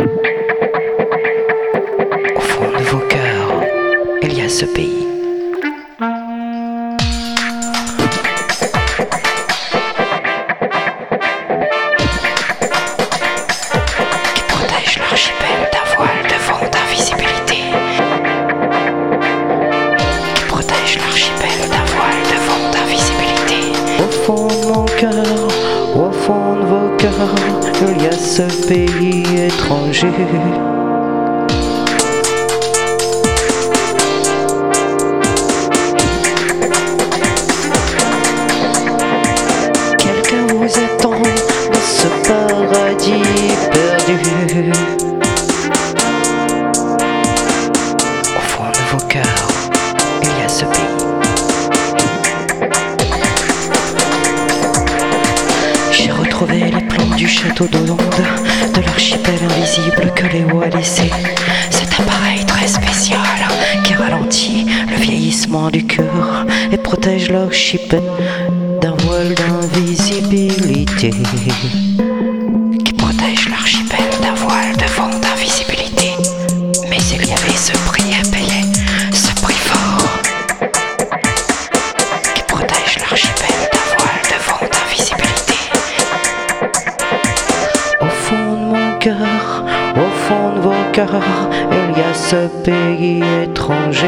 Au fond de vos cœurs, il y a ce pays. Qui protège l'archipel d'un voile devant ta visibilité. Qui protège l'archipel d'un voile devant ta visibilité. Au fond de mon cœur, au fond de vos cœurs il y a ce pays étranger. Quelqu'un vous attend dans ce paradis perdu. Du château d'Hollande, de l'archipel invisible que Léo a laissé. Cet appareil très spécial qui ralentit le vieillissement du cœur et protège l'archipel d'un voile d'invisibilité. qui protège l'archipel d'un voile de vent d'invisibilité. Mais il y avait ce prix payer, ce prix fort. Qui protège l'archipel cœurs, il y a ce pays étranger.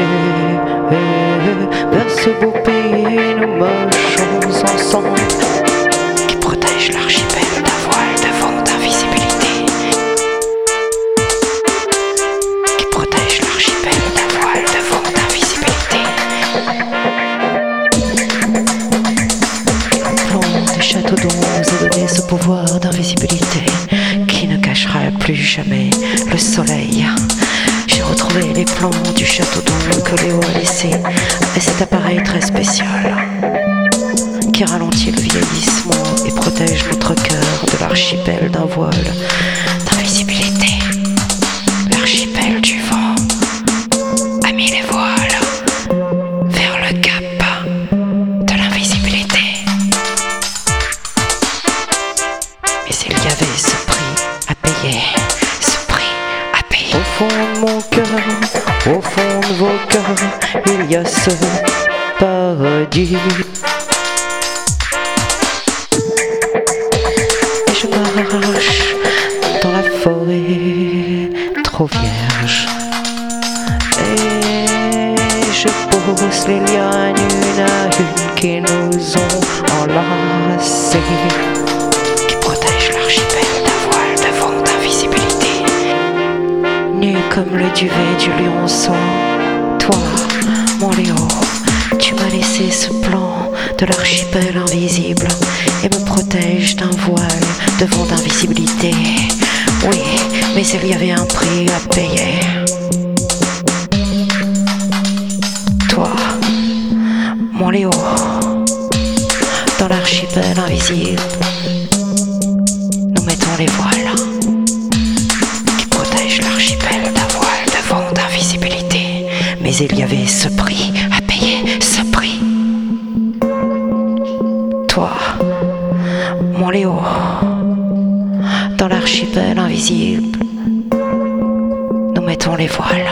Vers ce beau pays, nous marchons ensemble. Qui protège l'archipel d'un voile de vent d'invisibilité. Qui protège l'archipel d'un voile de vent d'invisibilité. Plan des châteaux d'eau nous donné ce pouvoir d'invisibilité plus jamais le soleil. J'ai retrouvé les plans du château d'eau que Léo a laissé et cet appareil très spécial qui ralentit le vieillissement et protège notre cœur de l'archipel d'un voile fond de mon cœur, au fond de vos cœurs, il y a ce paradis. Et je marche dans la forêt trop vierge. Et je pose les lianes une à une qui nous ont enlacés. Comme le duvet du lionceau. Toi, mon Léo, tu m'as laissé ce plan de l'archipel invisible et me protège d'un voile de vent d'invisibilité. Oui, mais il y avait un prix à payer. Toi, mon Léo, dans l'archipel invisible, nous mettons les voiles Qui protège l'archipel il y avait ce prix À payer ce prix. Toi, mon Léo, dans l'archipel invisible, nous mettons les voiles.